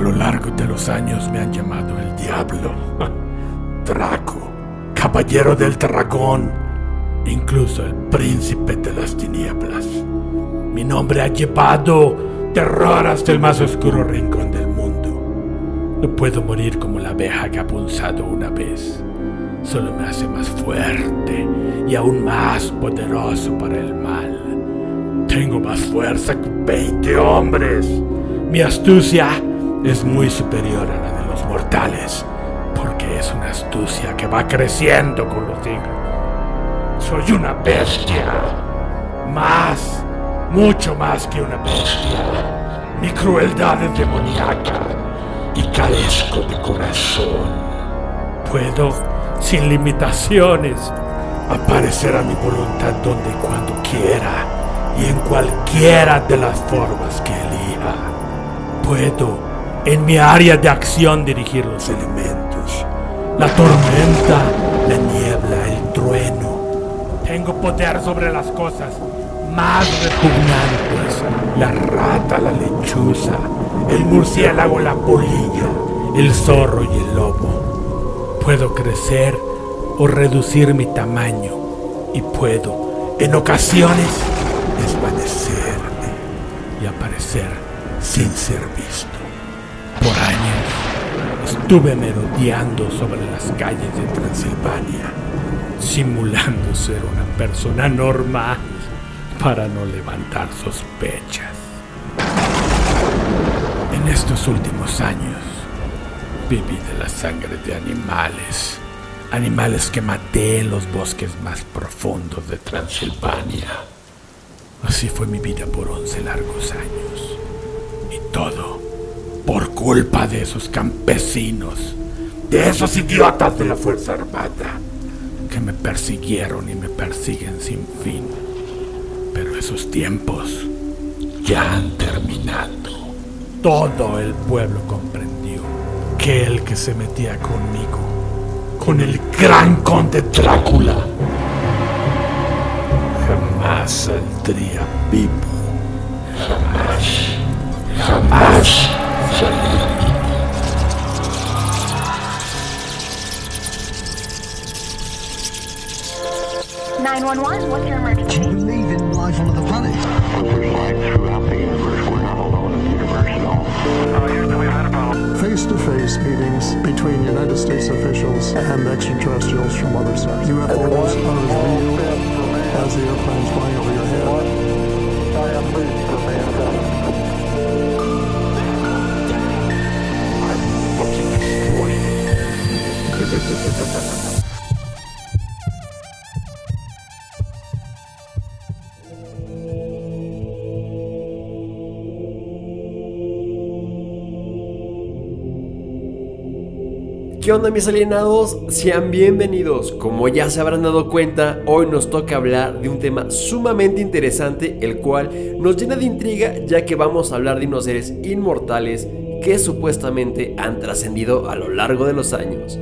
lo largo de los años me han llamado el diablo, Draco, caballero del dragón, incluso el príncipe de las tinieblas. Mi nombre ha llevado terror hasta el más oscuro rincón del mundo. No puedo morir como la abeja que ha punzado una vez. Solo me hace más fuerte y aún más poderoso para el mal. Tengo más fuerza que 20 hombres. Mi astucia es muy superior a la de los mortales, porque es una astucia que va creciendo con los siglos. Soy una bestia. Más, mucho más que una bestia. Mi crueldad es demoníaca y carezco de corazón. Puedo, sin limitaciones, aparecer a mi voluntad donde y cuando quiera y en cualquiera de las formas que elija. Puedo en mi área de acción dirigir los elementos. La tormenta, la niebla, el trueno. Tengo poder sobre las cosas más repugnantes. La rata, la lechuza, el murciélago, la polilla, el zorro y el lobo. Puedo crecer o reducir mi tamaño y puedo, en ocasiones, desvanecerme y aparecer sin ser visto. Por años estuve merodeando sobre las calles de Transilvania, simulando ser una persona normal para no levantar sospechas. En estos últimos años viví de la sangre de animales, animales que maté en los bosques más profundos de Transilvania. Así fue mi vida por 11 largos años. Y todo por culpa de esos campesinos, de esos idiotas de la Fuerza Armada, que me persiguieron y me persiguen sin fin. Pero esos tiempos ya han terminado. Todo el pueblo comprendió que el que se metía conmigo, con el gran conde Drácula, jamás saldría vivo. Jamás. Jamás. 911, what's your emergency? Do you believe in life on other planets? There's life throughout the universe. We're not alone in the universe at all. face to face meetings between United States officials and extraterrestrials from other stars. UFOs are as real as the airplanes flying over your head. ¿Qué onda mis alienados? Sean bienvenidos. Como ya se habrán dado cuenta, hoy nos toca hablar de un tema sumamente interesante, el cual nos llena de intriga ya que vamos a hablar de unos seres inmortales que supuestamente han trascendido a lo largo de los años.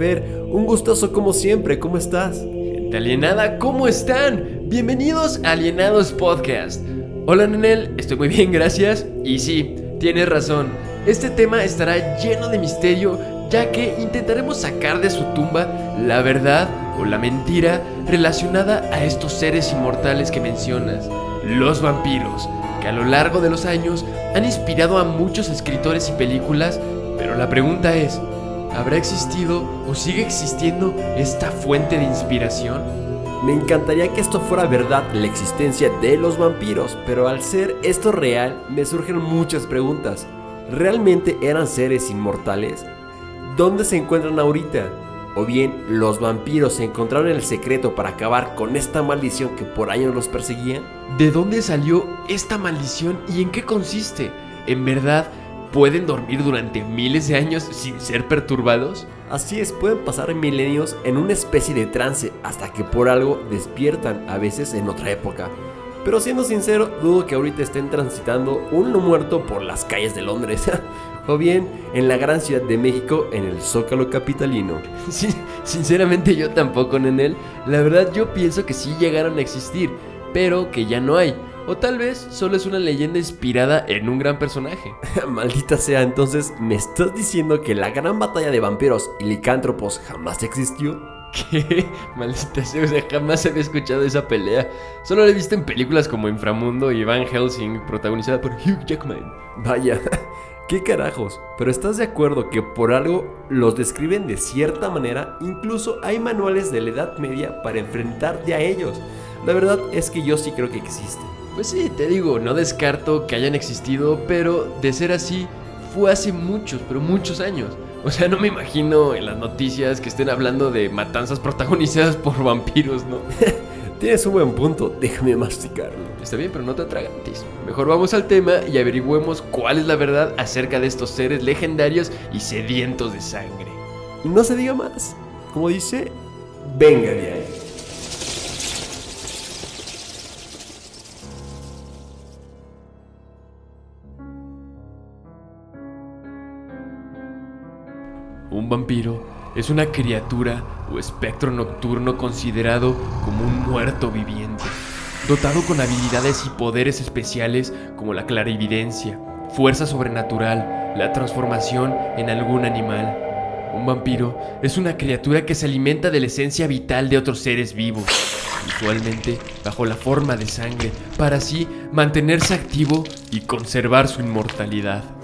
Un gustoso como siempre, ¿cómo estás? Gente alienada, ¿cómo están? Bienvenidos a Alienados Podcast. Hola Nenel, estoy muy bien, gracias. Y sí, tienes razón, este tema estará lleno de misterio ya que intentaremos sacar de su tumba la verdad o la mentira relacionada a estos seres inmortales que mencionas, los vampiros, que a lo largo de los años han inspirado a muchos escritores y películas, pero la pregunta es, ¿habrá existido o sigue existiendo esta fuente de inspiración? Me encantaría que esto fuera verdad, la existencia de los vampiros, pero al ser esto real, me surgen muchas preguntas. ¿Realmente eran seres inmortales? ¿Dónde se encuentran ahorita? O bien, los vampiros encontraron el secreto para acabar con esta maldición que por años los perseguía. ¿De dónde salió esta maldición y en qué consiste? ¿En verdad pueden dormir durante miles de años sin ser perturbados? Así es, pueden pasar milenios en una especie de trance hasta que por algo despiertan, a veces en otra época. Pero siendo sincero, dudo que ahorita estén transitando un no muerto por las calles de Londres. o bien en la gran ciudad de México en el Zócalo Capitalino. Sí, sinceramente yo tampoco, Nenel. La verdad yo pienso que sí llegaron a existir, pero que ya no hay. O tal vez solo es una leyenda inspirada en un gran personaje. Maldita sea, entonces, ¿me estás diciendo que la gran batalla de vampiros y licántropos jamás existió? ¿Qué? Maldita sea, o sea, jamás había escuchado esa pelea. Solo la he visto en películas como Inframundo y Van Helsing, protagonizada por Hugh Jackman. Vaya, qué carajos. Pero ¿estás de acuerdo que por algo los describen de cierta manera? Incluso hay manuales de la Edad Media para enfrentarte a ellos. La verdad es que yo sí creo que existen. Pues sí, te digo, no descarto que hayan existido, pero de ser así, fue hace muchos, pero muchos años. O sea, no me imagino en las noticias que estén hablando de matanzas protagonizadas por vampiros, ¿no? Tienes un buen punto, déjame masticarlo. Está bien, pero no te atragantes. Mejor vamos al tema y averigüemos cuál es la verdad acerca de estos seres legendarios y sedientos de sangre. Y no se diga más. Como dice, venga de ahí. Vampiro es una criatura o espectro nocturno considerado como un muerto viviente, dotado con habilidades y poderes especiales como la clarividencia, fuerza sobrenatural, la transformación en algún animal. Un vampiro es una criatura que se alimenta de la esencia vital de otros seres vivos, usualmente bajo la forma de sangre, para así mantenerse activo y conservar su inmortalidad.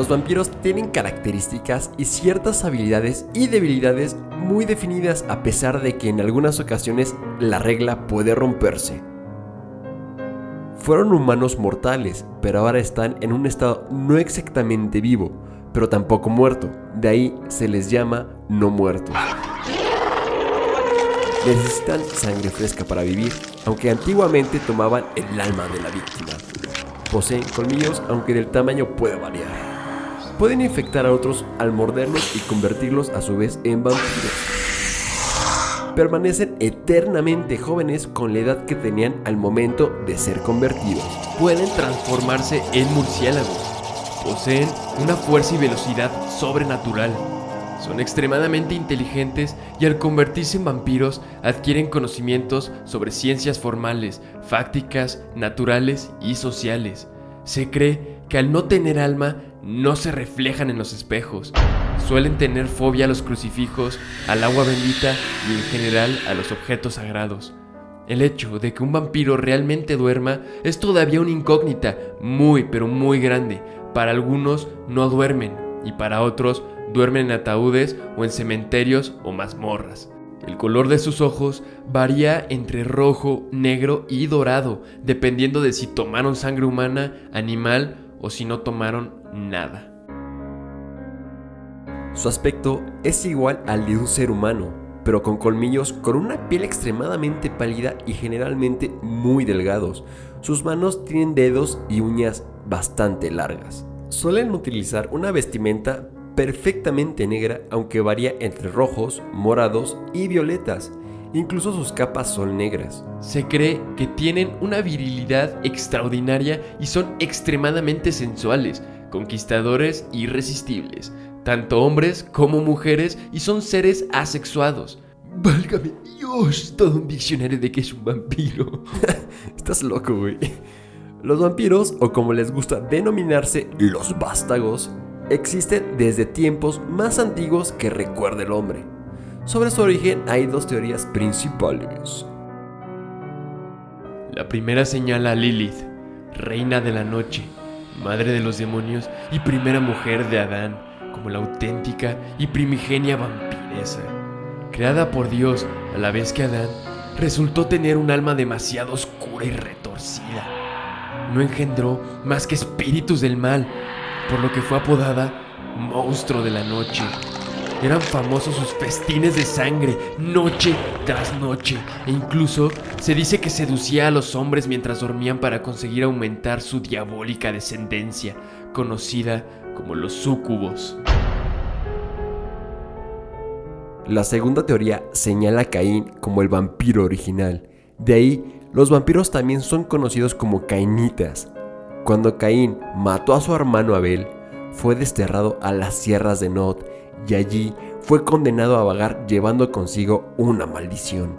Los vampiros tienen características y ciertas habilidades y debilidades muy definidas a pesar de que en algunas ocasiones la regla puede romperse. Fueron humanos mortales, pero ahora están en un estado no exactamente vivo, pero tampoco muerto, de ahí se les llama no muertos. Necesitan sangre fresca para vivir, aunque antiguamente tomaban el alma de la víctima. Poseen colmillos, aunque del tamaño puede variar pueden infectar a otros al morderlos y convertirlos a su vez en vampiros. Permanecen eternamente jóvenes con la edad que tenían al momento de ser convertidos. Pueden transformarse en murciélagos. Poseen una fuerza y velocidad sobrenatural. Son extremadamente inteligentes y al convertirse en vampiros adquieren conocimientos sobre ciencias formales, fácticas, naturales y sociales. Se cree que al no tener alma no se reflejan en los espejos. Suelen tener fobia a los crucifijos, al agua bendita y en general a los objetos sagrados. El hecho de que un vampiro realmente duerma es todavía una incógnita muy pero muy grande. Para algunos no duermen y para otros duermen en ataúdes o en cementerios o mazmorras. El color de sus ojos varía entre rojo, negro y dorado, dependiendo de si tomaron sangre humana, animal o si no tomaron nada. Su aspecto es igual al de un ser humano, pero con colmillos con una piel extremadamente pálida y generalmente muy delgados. Sus manos tienen dedos y uñas bastante largas. Suelen utilizar una vestimenta perfectamente negra, aunque varía entre rojos, morados y violetas. Incluso sus capas son negras. Se cree que tienen una virilidad extraordinaria y son extremadamente sensuales, conquistadores irresistibles, tanto hombres como mujeres, y son seres asexuados. Válgame Dios, todo un diccionario de que es un vampiro. Estás loco, güey. Los vampiros, o como les gusta denominarse, los vástagos, existen desde tiempos más antiguos que recuerda el hombre. Sobre su origen hay dos teorías principales. La primera señala a Lilith, reina de la noche, madre de los demonios y primera mujer de Adán, como la auténtica y primigenia vampiresa. Creada por Dios a la vez que Adán, resultó tener un alma demasiado oscura y retorcida. No engendró más que espíritus del mal, por lo que fue apodada monstruo de la noche eran famosos sus festines de sangre, noche tras noche, e incluso se dice que seducía a los hombres mientras dormían para conseguir aumentar su diabólica descendencia, conocida como los súcubos. La segunda teoría señala a Caín como el vampiro original. De ahí, los vampiros también son conocidos como cainitas. Cuando Caín mató a su hermano Abel, fue desterrado a las sierras de Nod y allí fue condenado a vagar llevando consigo una maldición.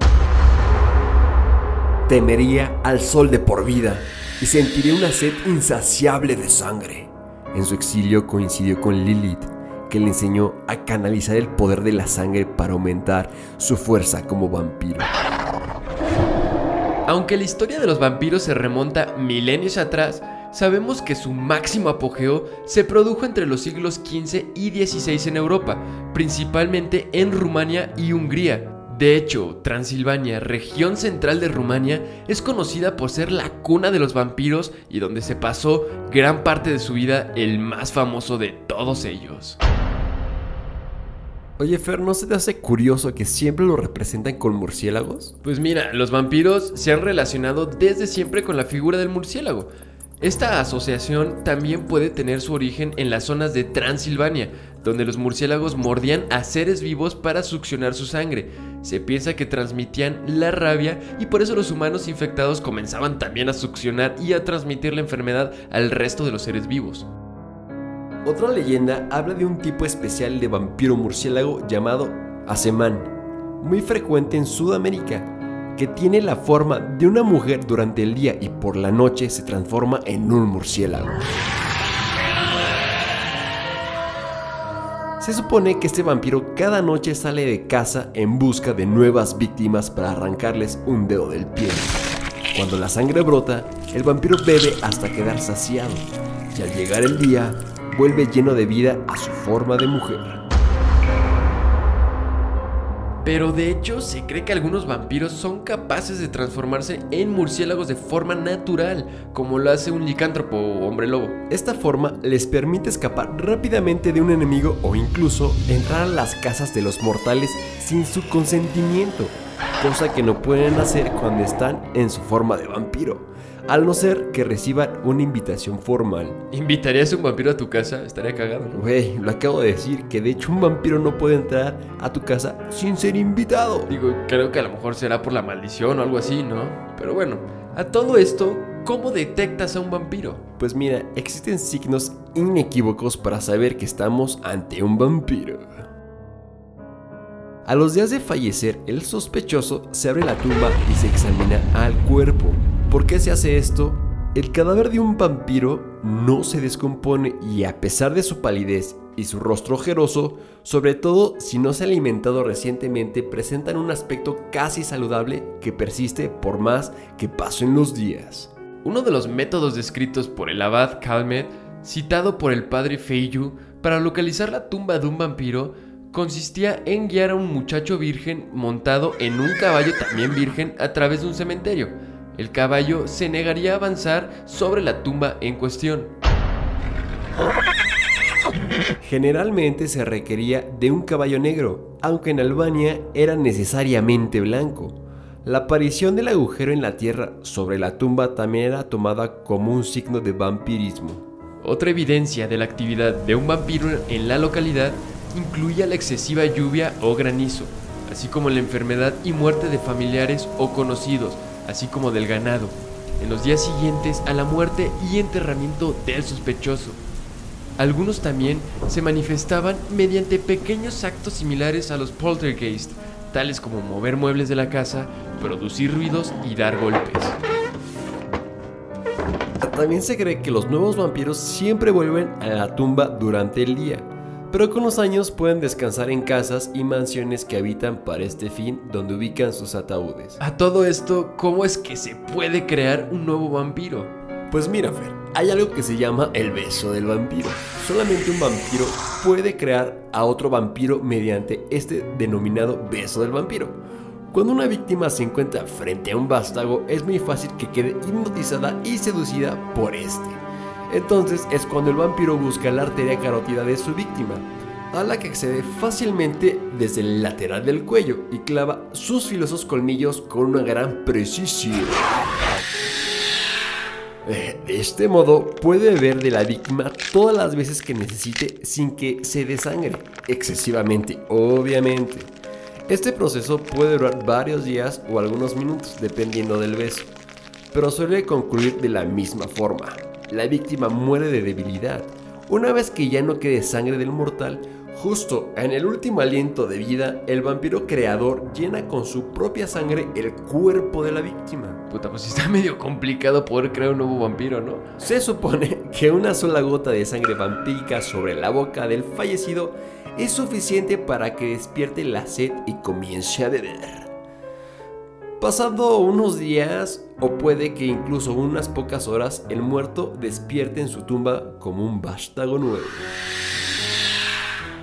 temería al sol de por vida y sentiría una sed insaciable de sangre. En su exilio coincidió con Lilith, que le enseñó a canalizar el poder de la sangre para aumentar su fuerza como vampiro. Aunque la historia de los vampiros se remonta milenios atrás, sabemos que su máximo apogeo se produjo entre los siglos XV y XVI en Europa, principalmente en Rumania y Hungría. De hecho, Transilvania, región central de Rumania, es conocida por ser la cuna de los vampiros y donde se pasó gran parte de su vida el más famoso de todos ellos. Oye, Fer, ¿no se te hace curioso que siempre lo representan con murciélagos? Pues mira, los vampiros se han relacionado desde siempre con la figura del murciélago. Esta asociación también puede tener su origen en las zonas de Transilvania, donde los murciélagos mordían a seres vivos para succionar su sangre. Se piensa que transmitían la rabia y por eso los humanos infectados comenzaban también a succionar y a transmitir la enfermedad al resto de los seres vivos. Otra leyenda habla de un tipo especial de vampiro murciélago llamado Asemán, muy frecuente en Sudamérica, que tiene la forma de una mujer durante el día y por la noche se transforma en un murciélago. Se supone que este vampiro cada noche sale de casa en busca de nuevas víctimas para arrancarles un dedo del pie. Cuando la sangre brota, el vampiro bebe hasta quedar saciado, y al llegar el día, vuelve lleno de vida a su forma de mujer. Pero de hecho se cree que algunos vampiros son capaces de transformarse en murciélagos de forma natural, como lo hace un licántropo o hombre lobo. Esta forma les permite escapar rápidamente de un enemigo o incluso entrar a las casas de los mortales sin su consentimiento, cosa que no pueden hacer cuando están en su forma de vampiro al no ser que reciban una invitación formal. ¿Invitarías a un vampiro a tu casa? Estaría cagado, ¿no? Güey, lo acabo de decir, que de hecho un vampiro no puede entrar a tu casa sin ser invitado. Digo, creo que a lo mejor será por la maldición o algo así, ¿no? Pero bueno, a todo esto, ¿cómo detectas a un vampiro? Pues mira, existen signos inequívocos para saber que estamos ante un vampiro. A los días de fallecer, el sospechoso se abre la tumba y se examina al cuerpo. ¿Por qué se hace esto? El cadáver de un vampiro no se descompone y a pesar de su palidez y su rostro ojeroso, sobre todo si no se ha alimentado recientemente, presentan un aspecto casi saludable que persiste por más que pasen los días. Uno de los métodos descritos por el abad Calmet, citado por el padre Feiyu, para localizar la tumba de un vampiro, consistía en guiar a un muchacho virgen montado en un caballo también virgen a través de un cementerio el caballo se negaría a avanzar sobre la tumba en cuestión. Generalmente se requería de un caballo negro, aunque en Albania era necesariamente blanco. La aparición del agujero en la tierra sobre la tumba también era tomada como un signo de vampirismo. Otra evidencia de la actividad de un vampiro en la localidad incluía la excesiva lluvia o granizo, así como la enfermedad y muerte de familiares o conocidos, así como del ganado, en los días siguientes a la muerte y enterramiento del sospechoso. Algunos también se manifestaban mediante pequeños actos similares a los poltergeist, tales como mover muebles de la casa, producir ruidos y dar golpes. También se cree que los nuevos vampiros siempre vuelven a la tumba durante el día, pero con los años pueden descansar en casas y mansiones que habitan para este fin donde ubican sus ataúdes. A todo esto, ¿cómo es que se puede crear un nuevo vampiro? Pues mira, Fer, hay algo que se llama el beso del vampiro. Solamente un vampiro puede crear a otro vampiro mediante este denominado beso del vampiro. Cuando una víctima se encuentra frente a un vástago, es muy fácil que quede hipnotizada y seducida por este. Entonces es cuando el vampiro busca la arteria carótida de su víctima, a la que accede fácilmente desde el lateral del cuello y clava sus filosos colmillos con una gran precisión. De este modo puede beber de la víctima todas las veces que necesite sin que se desangre excesivamente, obviamente. Este proceso puede durar varios días o algunos minutos dependiendo del beso, pero suele concluir de la misma forma la víctima muere de debilidad. Una vez que ya no quede sangre del mortal, Justo en el último aliento de vida, el vampiro creador llena con su propia sangre el cuerpo de la víctima. Puta, pues está medio complicado poder crear un nuevo vampiro, ¿no? Se supone que una sola gota de sangre vampírica sobre la boca del fallecido es suficiente para que despierte la sed y comience a beber. Pasando unos días o puede que incluso unas pocas horas el muerto despierte en su tumba como un vástago nuevo.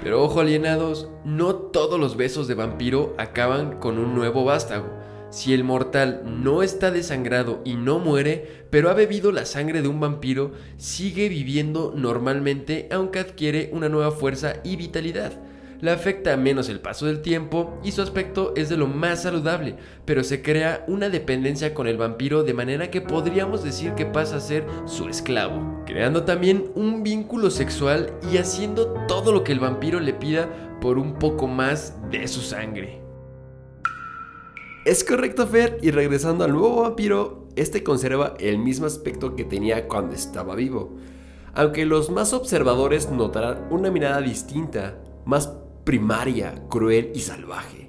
Pero ojo alienados, no todos los besos de vampiro acaban con un nuevo vástago. Si el mortal no está desangrado y no muere, pero ha bebido la sangre de un vampiro, sigue viviendo normalmente aunque adquiere una nueva fuerza y vitalidad. Le afecta menos el paso del tiempo y su aspecto es de lo más saludable, pero se crea una dependencia con el vampiro de manera que podríamos decir que pasa a ser su esclavo, creando también un vínculo sexual y haciendo todo lo que el vampiro le pida por un poco más de su sangre. Es correcto, Fer, y regresando al nuevo vampiro, este conserva el mismo aspecto que tenía cuando estaba vivo. Aunque los más observadores notarán una mirada distinta, más primaria, cruel y salvaje.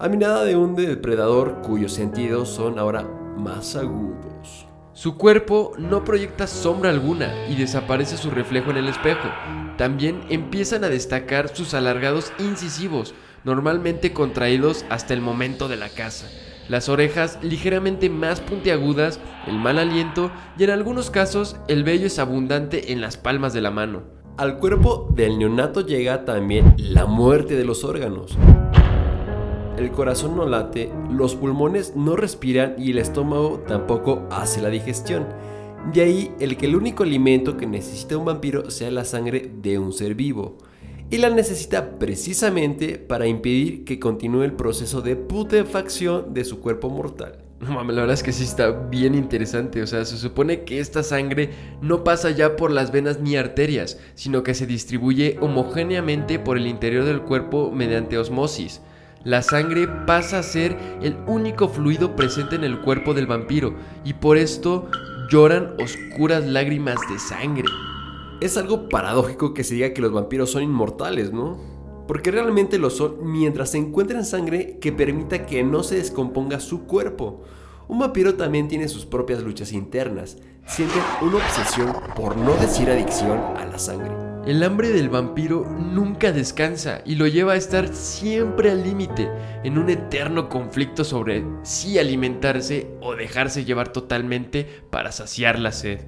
A mirada de un depredador cuyos sentidos son ahora más agudos. Su cuerpo no proyecta sombra alguna y desaparece su reflejo en el espejo. También empiezan a destacar sus alargados incisivos, normalmente contraídos hasta el momento de la caza. Las orejas ligeramente más puntiagudas, el mal aliento y en algunos casos el vello es abundante en las palmas de la mano. Al cuerpo del neonato llega también la muerte de los órganos. El corazón no late, los pulmones no respiran y el estómago tampoco hace la digestión. De ahí el que el único alimento que necesita un vampiro sea la sangre de un ser vivo. Y la necesita precisamente para impedir que continúe el proceso de putrefacción de su cuerpo mortal. No mames, la verdad es que sí está bien interesante. O sea, se supone que esta sangre no pasa ya por las venas ni arterias, sino que se distribuye homogéneamente por el interior del cuerpo mediante osmosis. La sangre pasa a ser el único fluido presente en el cuerpo del vampiro y por esto lloran oscuras lágrimas de sangre. Es algo paradójico que se diga que los vampiros son inmortales, ¿no? Porque realmente lo son mientras se encuentren sangre que permita que no se descomponga su cuerpo. Un vampiro también tiene sus propias luchas internas, sienten una obsesión, por no decir adicción, a la sangre. El hambre del vampiro nunca descansa y lo lleva a estar siempre al límite, en un eterno conflicto sobre si alimentarse o dejarse llevar totalmente para saciar la sed.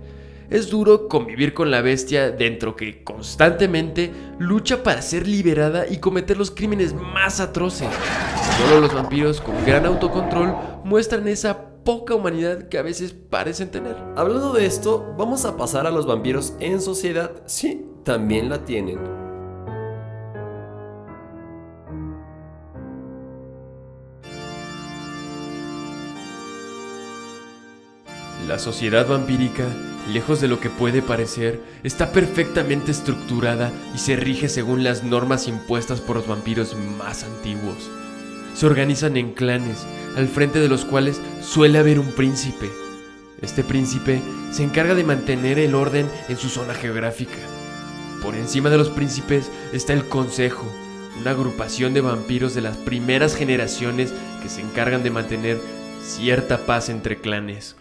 Es duro convivir con la bestia dentro que constantemente lucha para ser liberada y cometer los crímenes más atroces. Solo los vampiros con gran autocontrol muestran esa poca humanidad que a veces parecen tener. Hablando de esto, vamos a pasar a los vampiros en sociedad. Sí, también la tienen. La sociedad vampírica lejos de lo que puede parecer, está perfectamente estructurada y se rige según las normas impuestas por los vampiros más antiguos. Se organizan en clanes, al frente de los cuales suele haber un príncipe. Este príncipe se encarga de mantener el orden en su zona geográfica. Por encima de los príncipes está el Consejo, una agrupación de vampiros de las primeras generaciones que se encargan de mantener cierta paz entre clanes.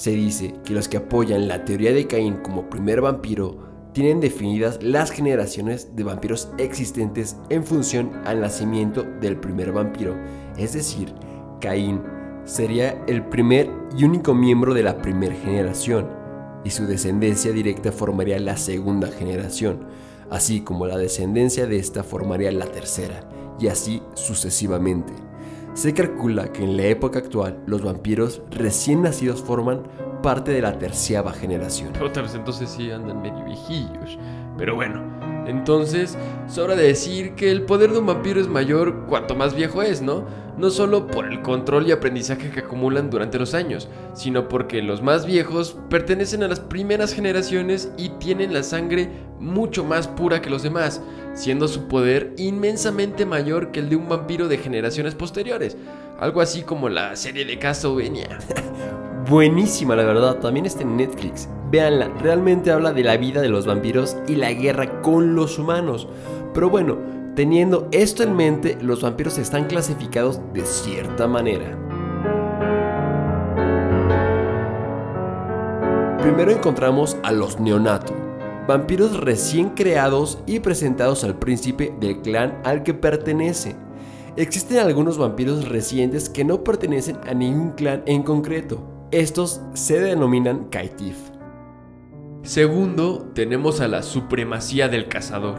Se dice que los que apoyan la teoría de Caín como primer vampiro tienen definidas las generaciones de vampiros existentes en función al nacimiento del primer vampiro. Es decir, Caín sería el primer y único miembro de la primera generación, y su descendencia directa formaría la segunda generación, así como la descendencia de esta formaría la tercera, y así sucesivamente. Se calcula que en la época actual los vampiros recién nacidos forman parte de la terciava generación. Entonces sí andan medio viejillos. Pero bueno, entonces sobra de decir que el poder de un vampiro es mayor cuanto más viejo es, ¿no? No solo por el control y aprendizaje que acumulan durante los años, sino porque los más viejos pertenecen a las primeras generaciones y tienen la sangre mucho más pura que los demás, siendo su poder inmensamente mayor que el de un vampiro de generaciones posteriores, algo así como la serie de Castlevania. buenísima la verdad, también está en Netflix. Véanla, realmente habla de la vida de los vampiros y la guerra con los humanos. Pero bueno, teniendo esto en mente, los vampiros están clasificados de cierta manera. Primero encontramos a los neonato, vampiros recién creados y presentados al príncipe del clan al que pertenece. Existen algunos vampiros recientes que no pertenecen a ningún clan en concreto. Estos se denominan Kaitif. Segundo, tenemos a la supremacía del cazador.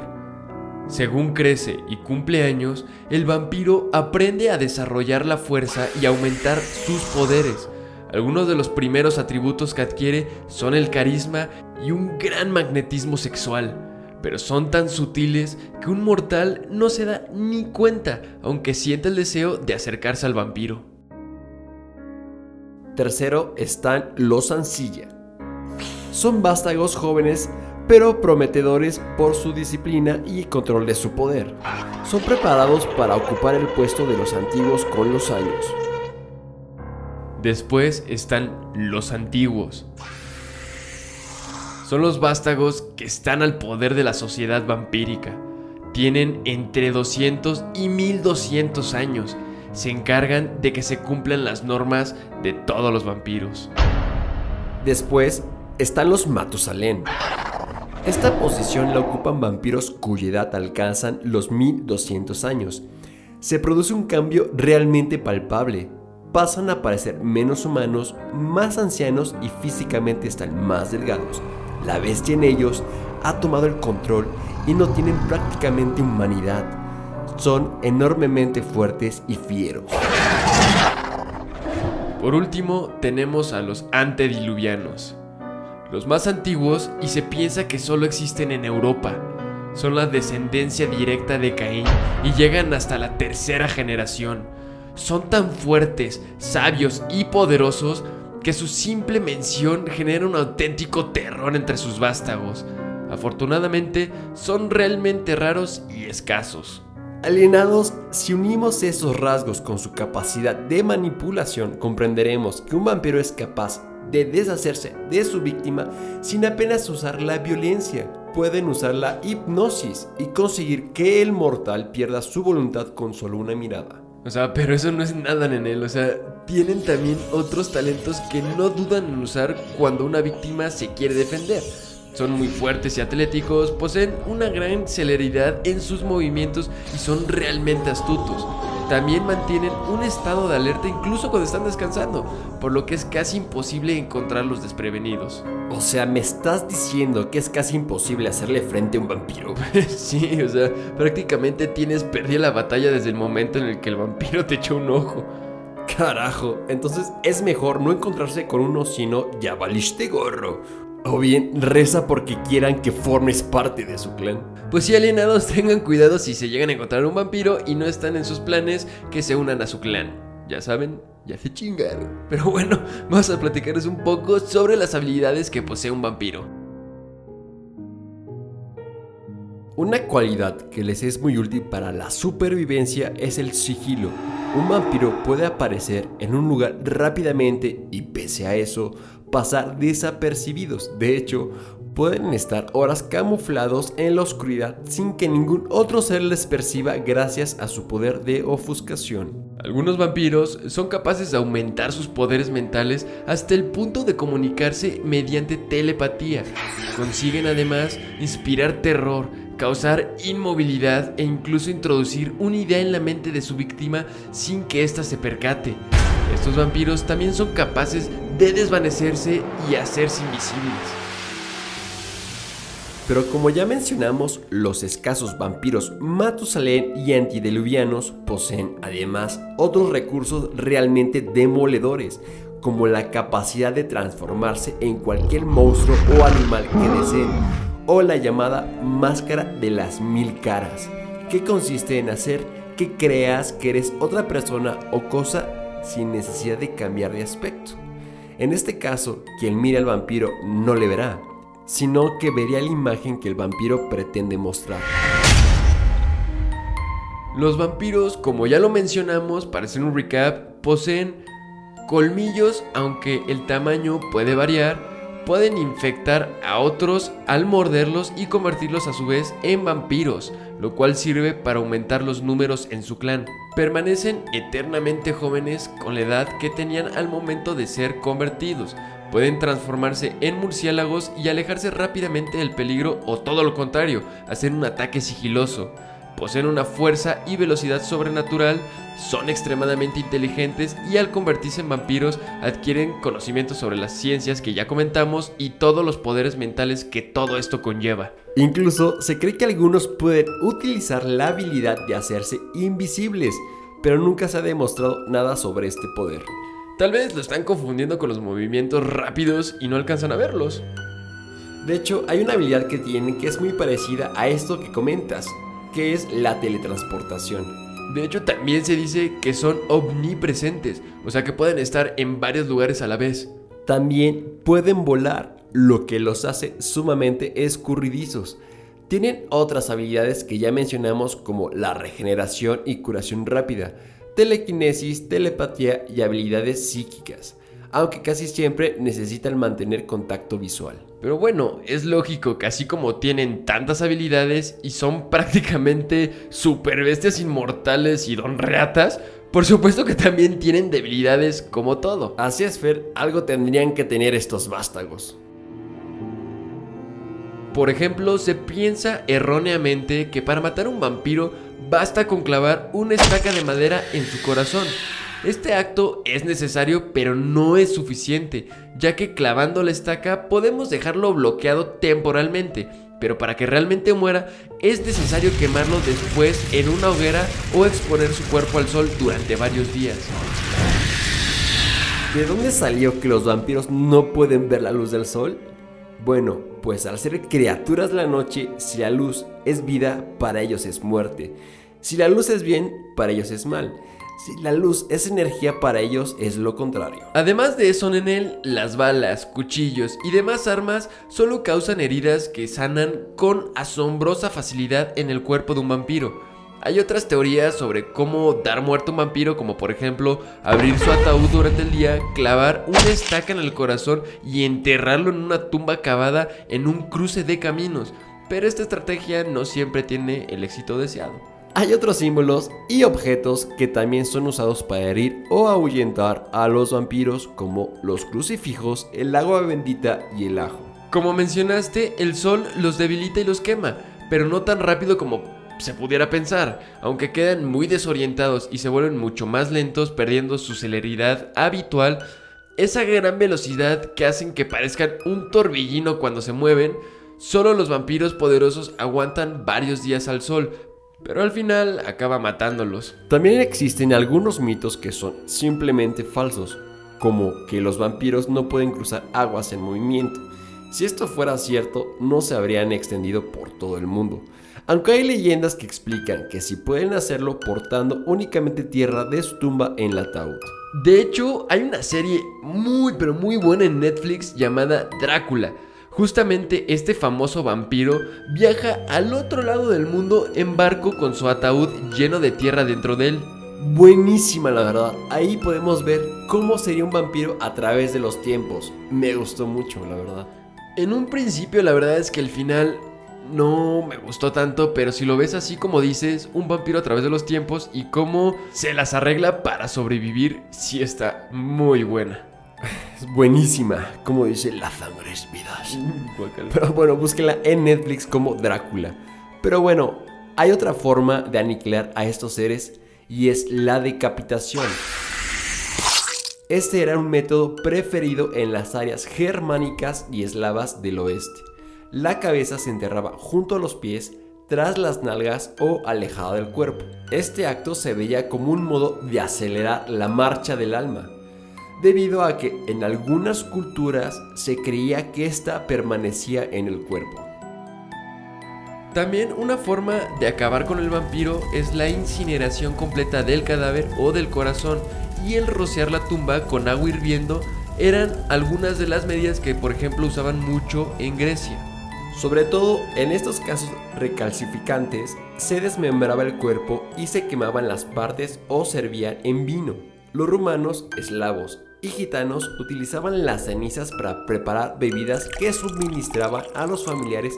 Según crece y cumple años, el vampiro aprende a desarrollar la fuerza y aumentar sus poderes. Algunos de los primeros atributos que adquiere son el carisma y un gran magnetismo sexual, pero son tan sutiles que un mortal no se da ni cuenta, aunque siente el deseo de acercarse al vampiro. Tercero están los Ancilla. Son vástagos jóvenes pero prometedores por su disciplina y control de su poder. Son preparados para ocupar el puesto de los antiguos con los años. Después están los antiguos. Son los vástagos que están al poder de la sociedad vampírica. Tienen entre 200 y 1200 años. Se encargan de que se cumplan las normas de todos los vampiros. Después están los Matusalén. Esta posición la ocupan vampiros cuya edad alcanzan los 1200 años. Se produce un cambio realmente palpable pasan a parecer menos humanos, más ancianos y físicamente están más delgados. La bestia en ellos ha tomado el control y no tienen prácticamente humanidad. Son enormemente fuertes y fieros. Por último, tenemos a los antediluvianos. Los más antiguos y se piensa que solo existen en Europa. Son la descendencia directa de Caín y llegan hasta la tercera generación son tan fuertes, sabios y poderosos que su simple mención genera un auténtico terror entre sus vástagos. Afortunadamente, son realmente raros y escasos. Alienados, si unimos esos rasgos con su capacidad de manipulación, comprenderemos que un vampiro es capaz de deshacerse de su víctima sin apenas usar la violencia. Pueden usar la hipnosis y conseguir que el mortal pierda su voluntad con solo una mirada. O sea, pero eso no es nada, en él. O sea, tienen también otros talentos que no dudan en usar cuando una víctima se quiere defender. Son muy fuertes y atléticos, poseen una gran celeridad en sus movimientos y son realmente astutos. También mantienen un estado de alerta incluso cuando están descansando, por lo que es casi imposible encontrarlos desprevenidos. O sea, me estás diciendo que es casi imposible hacerle frente a un vampiro. sí, o sea, prácticamente tienes perdida la batalla desde el momento en el que el vampiro te echó un ojo. Carajo, entonces es mejor no encontrarse con uno, sino ya valiste gorro. O bien reza porque quieran que formes parte de su clan. Pues si alienados tengan cuidado si se llegan a encontrar un vampiro y no están en sus planes que se unan a su clan. Ya saben, ya se chingaron. Pero bueno, vamos a platicarles un poco sobre las habilidades que posee un vampiro. Una cualidad que les es muy útil para la supervivencia es el sigilo. Un vampiro puede aparecer en un lugar rápidamente y pese a eso pasar desapercibidos. De hecho, pueden estar horas camuflados en la oscuridad sin que ningún otro ser les perciba gracias a su poder de ofuscación. Algunos vampiros son capaces de aumentar sus poderes mentales hasta el punto de comunicarse mediante telepatía. Consiguen además inspirar terror, causar inmovilidad e incluso introducir una idea en la mente de su víctima sin que ésta se percate. Estos vampiros también son capaces de desvanecerse y hacerse invisibles. Pero como ya mencionamos, los escasos vampiros Matusalén y antideluvianos poseen además otros recursos realmente demoledores, como la capacidad de transformarse en cualquier monstruo o animal que deseen, o la llamada máscara de las mil caras, que consiste en hacer que creas que eres otra persona o cosa sin necesidad de cambiar de aspecto. En este caso, quien mira al vampiro no le verá, sino que vería la imagen que el vampiro pretende mostrar. Los vampiros, como ya lo mencionamos, para hacer un recap, poseen colmillos, aunque el tamaño puede variar, pueden infectar a otros al morderlos y convertirlos a su vez en vampiros, lo cual sirve para aumentar los números en su clan. Permanecen eternamente jóvenes con la edad que tenían al momento de ser convertidos. Pueden transformarse en murciélagos y alejarse rápidamente del peligro o todo lo contrario, hacer un ataque sigiloso poseen una fuerza y velocidad sobrenatural, son extremadamente inteligentes y al convertirse en vampiros adquieren conocimientos sobre las ciencias que ya comentamos y todos los poderes mentales que todo esto conlleva. Incluso se cree que algunos pueden utilizar la habilidad de hacerse invisibles, pero nunca se ha demostrado nada sobre este poder. Tal vez lo están confundiendo con los movimientos rápidos y no alcanzan a verlos. De hecho, hay una habilidad que tienen que es muy parecida a esto que comentas, que es la teletransportación. De hecho, también se dice que son omnipresentes, o sea que pueden estar en varios lugares a la vez. También pueden volar, lo que los hace sumamente escurridizos. Tienen otras habilidades que ya mencionamos como la regeneración y curación rápida, telequinesis, telepatía y habilidades psíquicas aunque casi siempre necesitan mantener contacto visual. Pero bueno, es lógico que así como tienen tantas habilidades y son prácticamente super bestias inmortales y don reatas, por supuesto que también tienen debilidades como todo. Así es, Fer, algo tendrían que tener estos vástagos. Por ejemplo, se piensa erróneamente que para matar a un vampiro basta con clavar una estaca de madera en su corazón. Este acto es necesario pero no es suficiente, ya que clavando la estaca podemos dejarlo bloqueado temporalmente, pero para que realmente muera es necesario quemarlo después en una hoguera o exponer su cuerpo al sol durante varios días. ¿De dónde salió que los vampiros no pueden ver la luz del sol? Bueno, pues al ser criaturas de la noche, si la luz es vida, para ellos es muerte. Si la luz es bien, para ellos es mal. Si la luz es energía para ellos es lo contrario. Además de eso, en él, las balas, cuchillos y demás armas solo causan heridas que sanan con asombrosa facilidad en el cuerpo de un vampiro. Hay otras teorías sobre cómo dar muerto a un vampiro, como por ejemplo abrir su ataúd durante el día, clavar una estaca en el corazón y enterrarlo en una tumba cavada en un cruce de caminos. Pero esta estrategia no siempre tiene el éxito deseado. Hay otros símbolos y objetos que también son usados para herir o ahuyentar a los vampiros como los crucifijos, el agua bendita y el ajo. Como mencionaste, el sol los debilita y los quema, pero no tan rápido como se pudiera pensar, aunque quedan muy desorientados y se vuelven mucho más lentos perdiendo su celeridad habitual, esa gran velocidad que hacen que parezcan un torbellino cuando se mueven, solo los vampiros poderosos aguantan varios días al sol, pero al final acaba matándolos. También existen algunos mitos que son simplemente falsos, como que los vampiros no pueden cruzar aguas en movimiento. Si esto fuera cierto, no se habrían extendido por todo el mundo. Aunque hay leyendas que explican que si pueden hacerlo portando únicamente tierra de su tumba en el ataúd. De hecho, hay una serie muy pero muy buena en Netflix llamada Drácula Justamente este famoso vampiro viaja al otro lado del mundo en barco con su ataúd lleno de tierra dentro de él. Buenísima la verdad, ahí podemos ver cómo sería un vampiro a través de los tiempos. Me gustó mucho, la verdad. En un principio la verdad es que el final no me gustó tanto, pero si lo ves así como dices, un vampiro a través de los tiempos y cómo se las arregla para sobrevivir, sí está muy buena. Es buenísima, como dice La sangre es vidas. Pero bueno, búsquenla en Netflix como Drácula. Pero bueno, hay otra forma de aniquilar a estos seres y es la decapitación. Este era un método preferido en las áreas germánicas y eslavas del oeste. La cabeza se enterraba junto a los pies, tras las nalgas o alejada del cuerpo. Este acto se veía como un modo de acelerar la marcha del alma debido a que en algunas culturas se creía que ésta permanecía en el cuerpo. También una forma de acabar con el vampiro es la incineración completa del cadáver o del corazón y el rociar la tumba con agua hirviendo eran algunas de las medidas que por ejemplo usaban mucho en Grecia. Sobre todo en estos casos recalcificantes se desmembraba el cuerpo y se quemaban las partes o servían en vino. Los rumanos, eslavos y gitanos utilizaban las cenizas para preparar bebidas que suministraban a los familiares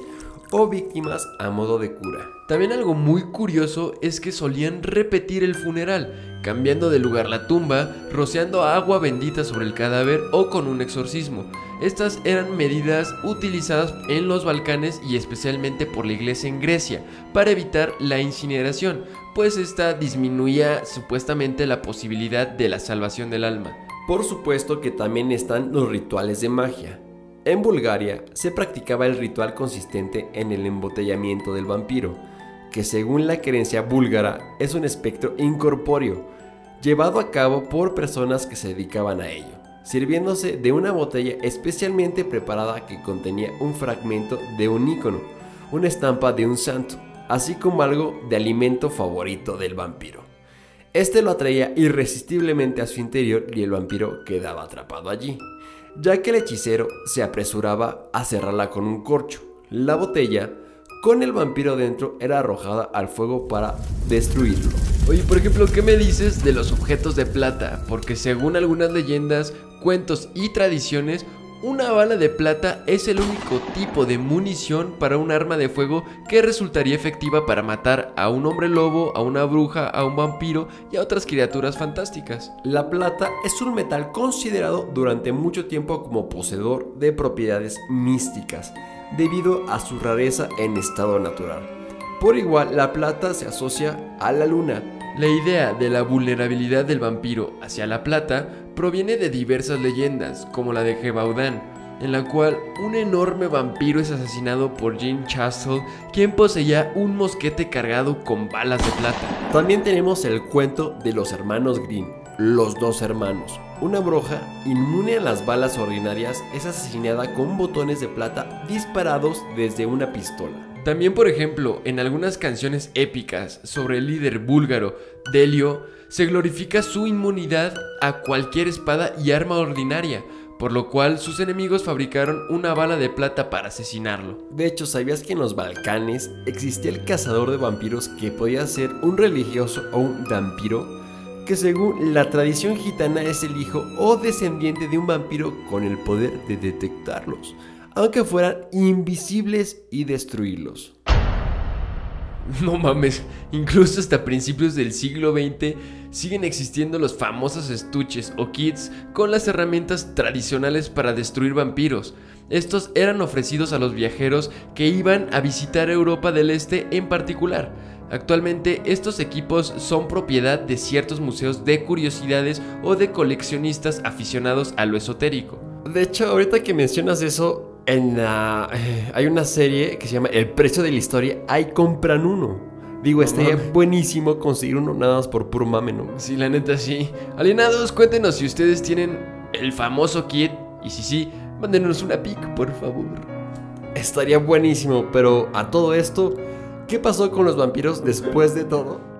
o víctimas a modo de cura. También algo muy curioso es que solían repetir el funeral, cambiando de lugar la tumba, rociando agua bendita sobre el cadáver o con un exorcismo. Estas eran medidas utilizadas en los Balcanes y especialmente por la iglesia en Grecia para evitar la incineración, pues esta disminuía supuestamente la posibilidad de la salvación del alma. Por supuesto que también están los rituales de magia. En Bulgaria se practicaba el ritual consistente en el embotellamiento del vampiro, que según la creencia búlgara es un espectro incorpóreo, llevado a cabo por personas que se dedicaban a ello, sirviéndose de una botella especialmente preparada que contenía un fragmento de un ícono, una estampa de un santo, así como algo de alimento favorito del vampiro. Este lo atraía irresistiblemente a su interior y el vampiro quedaba atrapado allí ya que el hechicero se apresuraba a cerrarla con un corcho. La botella, con el vampiro dentro, era arrojada al fuego para destruirlo. Oye, por ejemplo, ¿qué me dices de los objetos de plata? Porque según algunas leyendas, cuentos y tradiciones, una bala de plata es el único tipo de munición para un arma de fuego que resultaría efectiva para matar a un hombre lobo, a una bruja, a un vampiro y a otras criaturas fantásticas. La plata es un metal considerado durante mucho tiempo como poseedor de propiedades místicas, debido a su rareza en estado natural. Por igual, la plata se asocia a la luna, la idea de la vulnerabilidad del vampiro hacia la plata proviene de diversas leyendas, como la de Gebaudan, en la cual un enorme vampiro es asesinado por Jean Chastel, quien poseía un mosquete cargado con balas de plata. También tenemos el cuento de los hermanos Green, los dos hermanos. Una bruja, inmune a las balas ordinarias, es asesinada con botones de plata disparados desde una pistola. También, por ejemplo, en algunas canciones épicas sobre el líder búlgaro Delio, se glorifica su inmunidad a cualquier espada y arma ordinaria, por lo cual sus enemigos fabricaron una bala de plata para asesinarlo. De hecho, ¿sabías que en los Balcanes existía el cazador de vampiros que podía ser un religioso o un vampiro? Que según la tradición gitana es el hijo o descendiente de un vampiro con el poder de detectarlos aunque fueran invisibles y destruirlos. No mames, incluso hasta principios del siglo XX siguen existiendo los famosos estuches o kits con las herramientas tradicionales para destruir vampiros. Estos eran ofrecidos a los viajeros que iban a visitar Europa del Este en particular. Actualmente estos equipos son propiedad de ciertos museos de curiosidades o de coleccionistas aficionados a lo esotérico. De hecho, ahorita que mencionas eso, en la, eh, hay una serie que se llama El precio de la historia. Ahí compran uno. Digo, estaría buenísimo conseguir uno nada más por puro mame, ¿no? Sí, la neta sí. Alienados, cuéntenos si ustedes tienen el famoso kit. Y si sí, mándenos una pic, por favor. Estaría buenísimo, pero a todo esto, ¿qué pasó con los vampiros después de todo?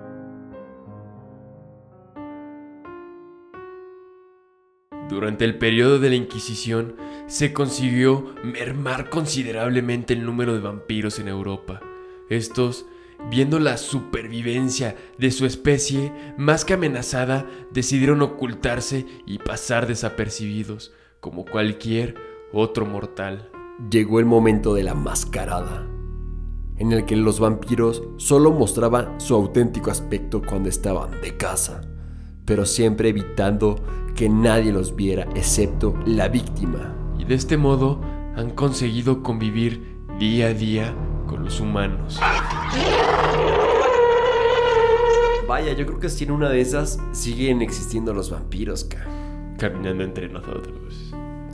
Durante el periodo de la Inquisición se consiguió mermar considerablemente el número de vampiros en Europa. Estos, viendo la supervivencia de su especie más que amenazada, decidieron ocultarse y pasar desapercibidos, como cualquier otro mortal. Llegó el momento de la mascarada, en el que los vampiros solo mostraban su auténtico aspecto cuando estaban de casa pero siempre evitando que nadie los viera excepto la víctima. Y de este modo han conseguido convivir día a día con los humanos. Vaya, yo creo que si en una de esas siguen existiendo los vampiros, caminando entre nosotros.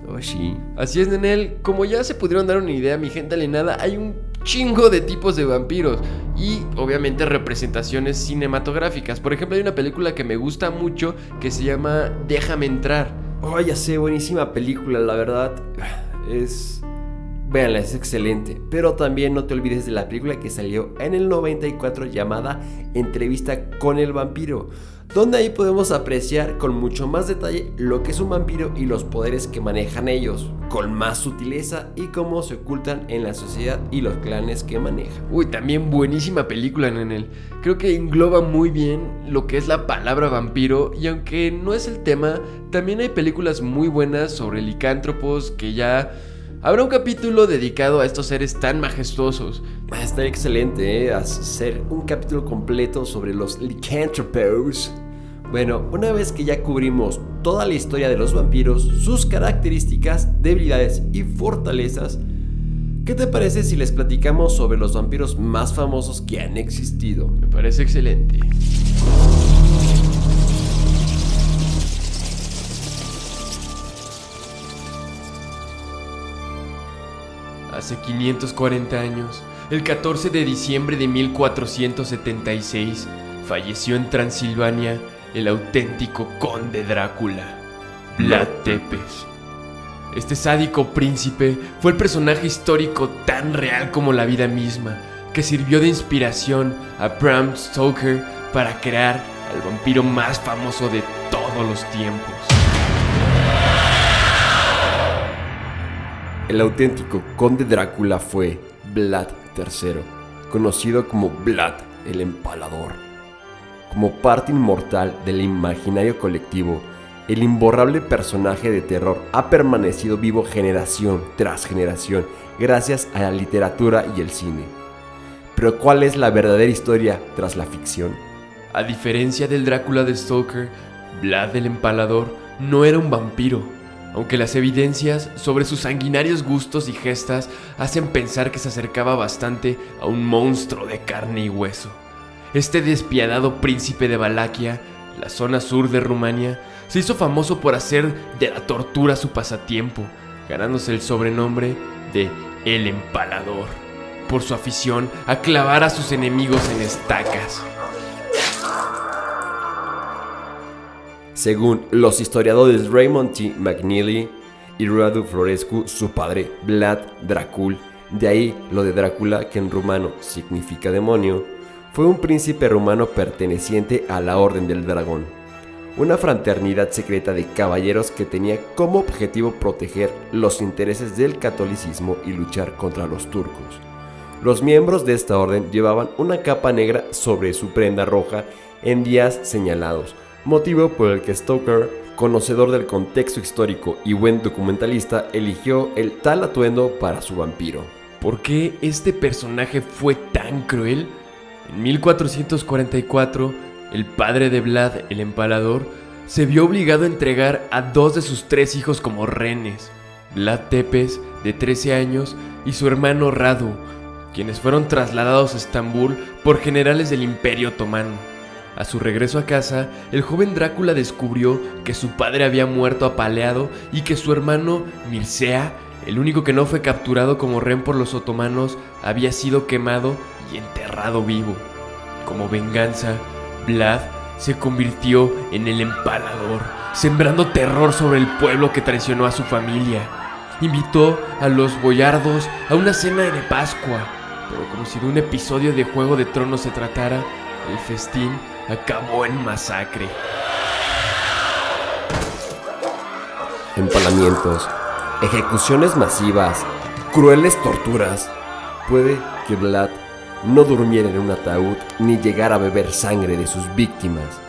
Oh, sí. Así es, Nenel. Como ya se pudieron dar una idea, mi gente alienada, hay un chingo de tipos de vampiros y obviamente representaciones cinematográficas. Por ejemplo, hay una película que me gusta mucho que se llama Déjame entrar. Oh, ya sé, buenísima película, la verdad. Es... Véanla, es excelente. Pero también no te olvides de la película que salió en el 94 llamada Entrevista con el vampiro, donde ahí podemos apreciar con mucho más detalle lo que es un vampiro y los poderes que manejan ellos, con más sutileza y cómo se ocultan en la sociedad y los clanes que manejan. Uy, también buenísima película, Nenel. Creo que engloba muy bien lo que es la palabra vampiro y aunque no es el tema, también hay películas muy buenas sobre licántropos que ya Habrá un capítulo dedicado a estos seres tan majestuosos. Está excelente, ¿eh? Hacer un capítulo completo sobre los lycanthropes. Bueno, una vez que ya cubrimos toda la historia de los vampiros, sus características, debilidades y fortalezas, ¿qué te parece si les platicamos sobre los vampiros más famosos que han existido? Me parece excelente. Hace 540 años, el 14 de diciembre de 1476, falleció en Transilvania el auténtico conde Drácula, Vlad Tepes. Este sádico príncipe fue el personaje histórico tan real como la vida misma, que sirvió de inspiración a Bram Stoker para crear al vampiro más famoso de todos los tiempos. El auténtico conde Drácula fue Vlad III, conocido como Vlad el Empalador. Como parte inmortal del imaginario colectivo, el imborrable personaje de terror ha permanecido vivo generación tras generación gracias a la literatura y el cine. Pero ¿cuál es la verdadera historia tras la ficción? A diferencia del Drácula de Stoker, Vlad el Empalador no era un vampiro aunque las evidencias sobre sus sanguinarios gustos y gestas hacen pensar que se acercaba bastante a un monstruo de carne y hueso. Este despiadado príncipe de Valaquia, la zona sur de Rumania, se hizo famoso por hacer de la tortura su pasatiempo, ganándose el sobrenombre de El Empalador, por su afición a clavar a sus enemigos en estacas. Según los historiadores Raymond T. McNeely y Radu Florescu, su padre, Vlad Dracul, de ahí lo de Drácula, que en rumano significa demonio, fue un príncipe rumano perteneciente a la Orden del Dragón, una fraternidad secreta de caballeros que tenía como objetivo proteger los intereses del catolicismo y luchar contra los turcos. Los miembros de esta orden llevaban una capa negra sobre su prenda roja en días señalados, motivo por el que Stoker, conocedor del contexto histórico y buen documentalista, eligió el tal atuendo para su vampiro. ¿Por qué este personaje fue tan cruel? En 1444, el padre de Vlad el Empalador se vio obligado a entregar a dos de sus tres hijos como renes, Vlad Tepes, de 13 años, y su hermano Radu, quienes fueron trasladados a Estambul por generales del Imperio Otomano. A su regreso a casa, el joven Drácula descubrió que su padre había muerto apaleado y que su hermano Mircea, el único que no fue capturado como rehén por los otomanos, había sido quemado y enterrado vivo. Como venganza, Vlad se convirtió en el empalador, sembrando terror sobre el pueblo que traicionó a su familia. Invitó a los boyardos a una cena de Pascua, pero como si de un episodio de Juego de Tronos se tratara, el festín acabó en masacre. Empalamientos, ejecuciones masivas, crueles torturas. Puede que Vlad no durmiera en un ataúd ni llegara a beber sangre de sus víctimas,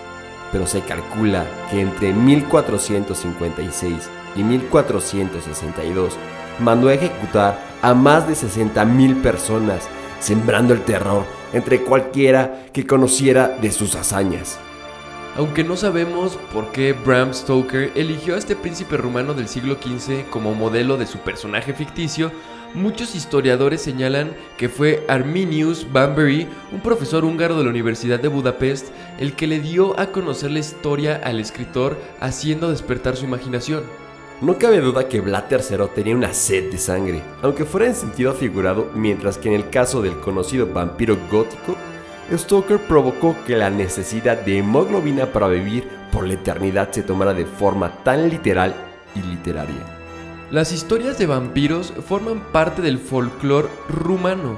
pero se calcula que entre 1456 y 1462 mandó a ejecutar a más de 60.000 personas, sembrando el terror entre cualquiera que conociera de sus hazañas. Aunque no sabemos por qué Bram Stoker eligió a este príncipe rumano del siglo XV como modelo de su personaje ficticio, muchos historiadores señalan que fue Arminius Banbury, un profesor húngaro de la Universidad de Budapest, el que le dio a conocer la historia al escritor haciendo despertar su imaginación. No cabe duda que Vlad III tenía una sed de sangre, aunque fuera en sentido figurado, mientras que en el caso del conocido vampiro gótico, Stoker provocó que la necesidad de hemoglobina para vivir por la eternidad se tomara de forma tan literal y literaria. Las historias de vampiros forman parte del folclore rumano,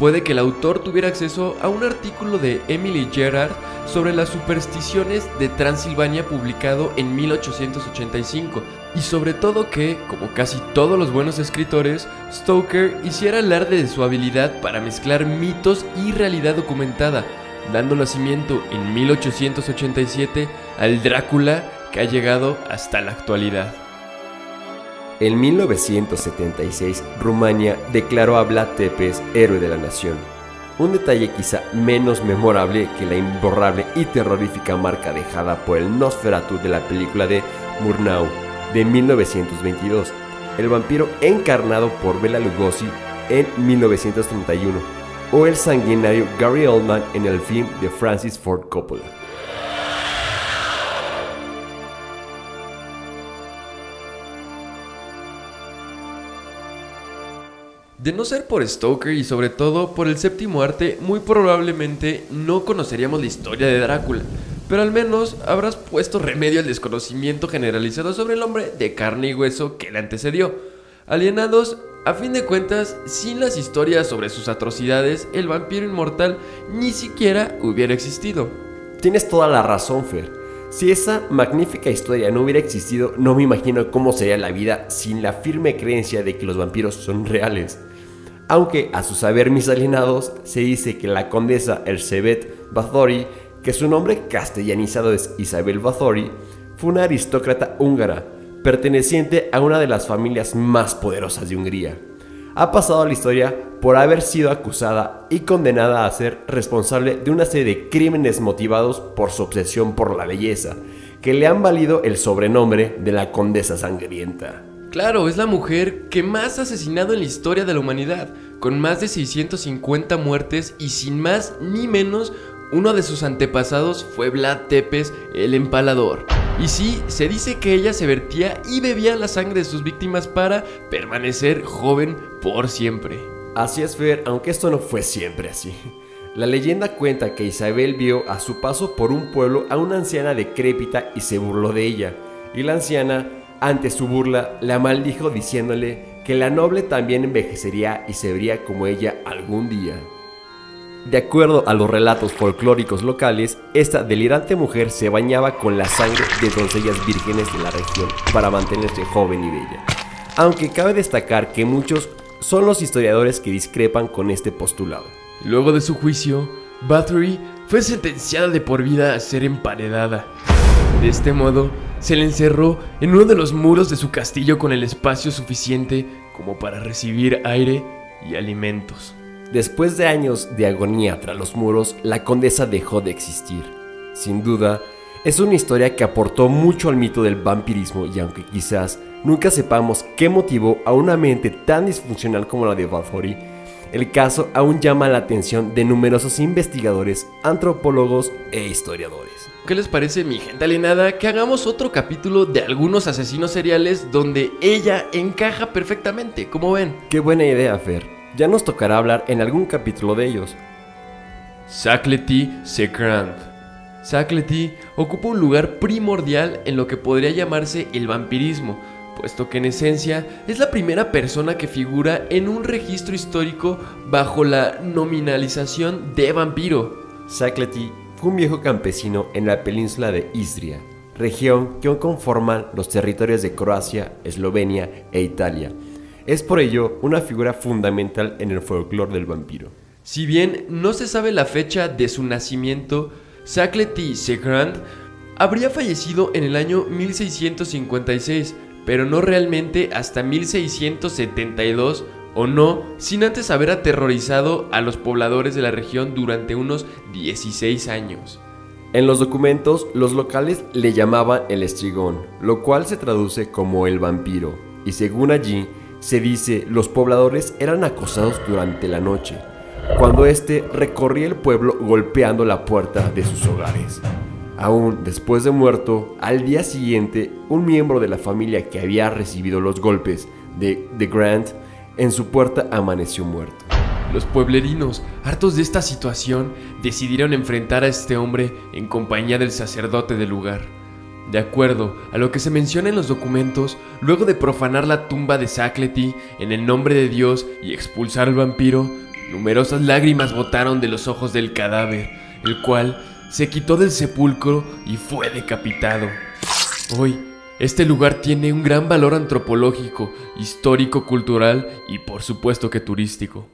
puede que el autor tuviera acceso a un artículo de Emily Gerard sobre las supersticiones de Transilvania publicado en 1885 y sobre todo que, como casi todos los buenos escritores, Stoker hiciera alarde de su habilidad para mezclar mitos y realidad documentada, dando nacimiento en 1887 al Drácula que ha llegado hasta la actualidad. En 1976, Rumania declaró a Vlad Tepes héroe de la nación. Un detalle quizá menos memorable que la imborrable y terrorífica marca dejada por el Nosferatu de la película de Murnau de 1922, el vampiro encarnado por Bela Lugosi en 1931, o el sanguinario Gary Oldman en el film de Francis Ford Coppola. De no ser por Stoker y sobre todo por el séptimo arte, muy probablemente no conoceríamos la historia de Drácula, pero al menos habrás puesto remedio al desconocimiento generalizado sobre el hombre de carne y hueso que le antecedió. Alienados, a fin de cuentas, sin las historias sobre sus atrocidades, el vampiro inmortal ni siquiera hubiera existido. Tienes toda la razón, Fer. Si esa magnífica historia no hubiera existido, no me imagino cómo sería la vida sin la firme creencia de que los vampiros son reales. Aunque a su saber mis alienados se dice que la condesa Elizabeth Bathory, que su nombre castellanizado es Isabel Bathory, fue una aristócrata húngara, perteneciente a una de las familias más poderosas de Hungría. Ha pasado a la historia por haber sido acusada y condenada a ser responsable de una serie de crímenes motivados por su obsesión por la belleza, que le han valido el sobrenombre de la Condesa Sangrienta. Claro, es la mujer que más ha asesinado en la historia de la humanidad, con más de 650 muertes y sin más ni menos, uno de sus antepasados fue Vlad Tepes, el empalador. Y sí, se dice que ella se vertía y bebía la sangre de sus víctimas para permanecer joven por siempre. Así es, Fer, aunque esto no fue siempre así. La leyenda cuenta que Isabel vio a su paso por un pueblo a una anciana decrépita y se burló de ella. Y la anciana ante su burla, la maldijo diciéndole que la noble también envejecería y se vería como ella algún día. De acuerdo a los relatos folclóricos locales, esta delirante mujer se bañaba con la sangre de doncellas vírgenes de la región para mantenerse joven y bella. Aunque cabe destacar que muchos son los historiadores que discrepan con este postulado. Luego de su juicio, Bathory fue sentenciada de por vida a ser emparedada. De este modo, se le encerró en uno de los muros de su castillo con el espacio suficiente como para recibir aire y alimentos. Después de años de agonía tras los muros, la condesa dejó de existir. Sin duda, es una historia que aportó mucho al mito del vampirismo y aunque quizás nunca sepamos qué motivó a una mente tan disfuncional como la de Bathory, el caso aún llama la atención de numerosos investigadores, antropólogos e historiadores. ¿Qué les parece, mi gente alienada, que hagamos otro capítulo de algunos asesinos seriales donde ella encaja perfectamente? como ven? Qué buena idea, Fer. Ya nos tocará hablar en algún capítulo de ellos. Saclety Sekrant. Saclety ocupa un lugar primordial en lo que podría llamarse el vampirismo, puesto que en esencia es la primera persona que figura en un registro histórico bajo la nominalización de vampiro. Saclety fue un viejo campesino en la península de Istria, región que aún conforman los territorios de Croacia, Eslovenia e Italia. Es por ello una figura fundamental en el folclore del vampiro. Si bien no se sabe la fecha de su nacimiento, Saclety Segrand habría fallecido en el año 1656, pero no realmente hasta 1672 o no, sin antes haber aterrorizado a los pobladores de la región durante unos 16 años. En los documentos, los locales le llamaban el estrigón, lo cual se traduce como el vampiro, y según allí, se dice los pobladores eran acosados durante la noche, cuando éste recorría el pueblo golpeando la puerta de sus hogares. Aún después de muerto, al día siguiente, un miembro de la familia que había recibido los golpes de The Grant en su puerta amaneció muerto. Los pueblerinos, hartos de esta situación, decidieron enfrentar a este hombre en compañía del sacerdote del lugar. De acuerdo a lo que se menciona en los documentos, luego de profanar la tumba de Saclety en el nombre de Dios y expulsar al vampiro, Numerosas lágrimas botaron de los ojos del cadáver, el cual se quitó del sepulcro y fue decapitado. Hoy, este lugar tiene un gran valor antropológico, histórico, cultural y por supuesto que turístico.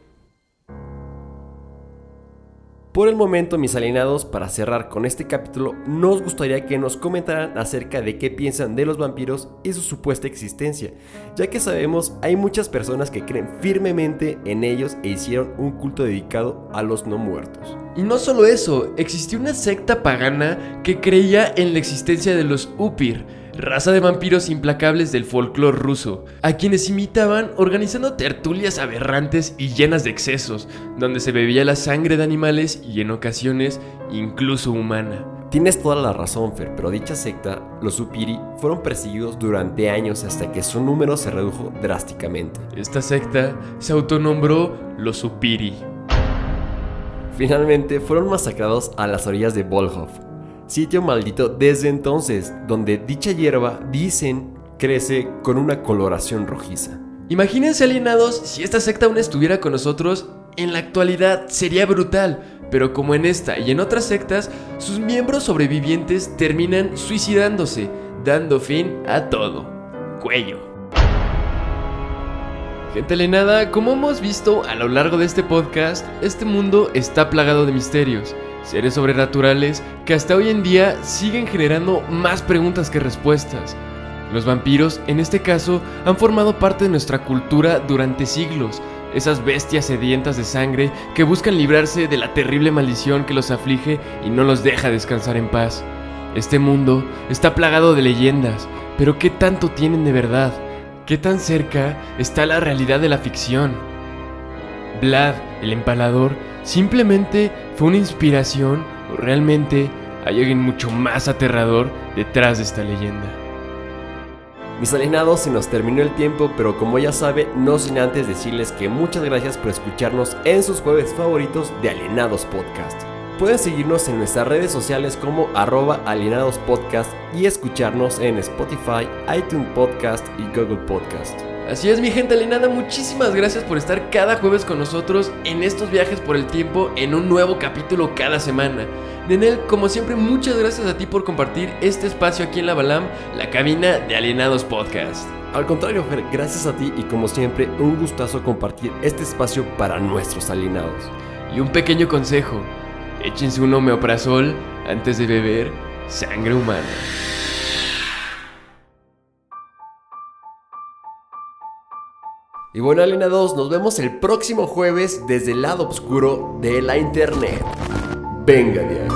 Por el momento, mis alienados, para cerrar con este capítulo, nos gustaría que nos comentaran acerca de qué piensan de los vampiros y su supuesta existencia, ya que sabemos hay muchas personas que creen firmemente en ellos e hicieron un culto dedicado a los no muertos. Y no solo eso, existió una secta pagana que creía en la existencia de los Upir, raza de vampiros implacables del folclore ruso, a quienes imitaban organizando tertulias aberrantes y llenas de excesos, donde se bebía la sangre de animales y en ocasiones incluso humana. Tienes toda la razón, Fer, pero dicha secta, los Upiri, fueron perseguidos durante años hasta que su número se redujo drásticamente. Esta secta se autonombró los Upiri. Finalmente fueron masacrados a las orillas de Volhov, sitio maldito desde entonces, donde dicha hierba, dicen, crece con una coloración rojiza. Imagínense alienados si esta secta aún estuviera con nosotros, en la actualidad sería brutal, pero como en esta y en otras sectas, sus miembros sobrevivientes terminan suicidándose, dando fin a todo. Cuello. Gente alienada, como hemos visto a lo largo de este podcast, este mundo está plagado de misterios seres sobrenaturales que hasta hoy en día siguen generando más preguntas que respuestas. Los vampiros, en este caso, han formado parte de nuestra cultura durante siglos, esas bestias sedientas de sangre que buscan librarse de la terrible maldición que los aflige y no los deja descansar en paz. Este mundo está plagado de leyendas, pero ¿qué tanto tienen de verdad? ¿Qué tan cerca está la realidad de la ficción? Vlad, el empalador, simplemente fue una inspiración o realmente hay alguien mucho más aterrador detrás de esta leyenda. Mis alienados, se nos terminó el tiempo, pero como ya sabe, no sin antes decirles que muchas gracias por escucharnos en sus jueves favoritos de Alienados Podcast. Pueden seguirnos en nuestras redes sociales como arroba alienados podcast y escucharnos en Spotify, iTunes Podcast y Google Podcast. Así es mi gente alienada, muchísimas gracias por estar cada jueves con nosotros en estos viajes por el tiempo en un nuevo capítulo cada semana. Nenel, como siempre, muchas gracias a ti por compartir este espacio aquí en la Balam, la cabina de Alienados Podcast. Al contrario, Fer, gracias a ti y como siempre, un gustazo compartir este espacio para nuestros alienados. Y un pequeño consejo, échense un homeoprazol antes de beber sangre humana. Y bueno, alienados, nos vemos el próximo jueves desde el lado oscuro de la internet. Venga de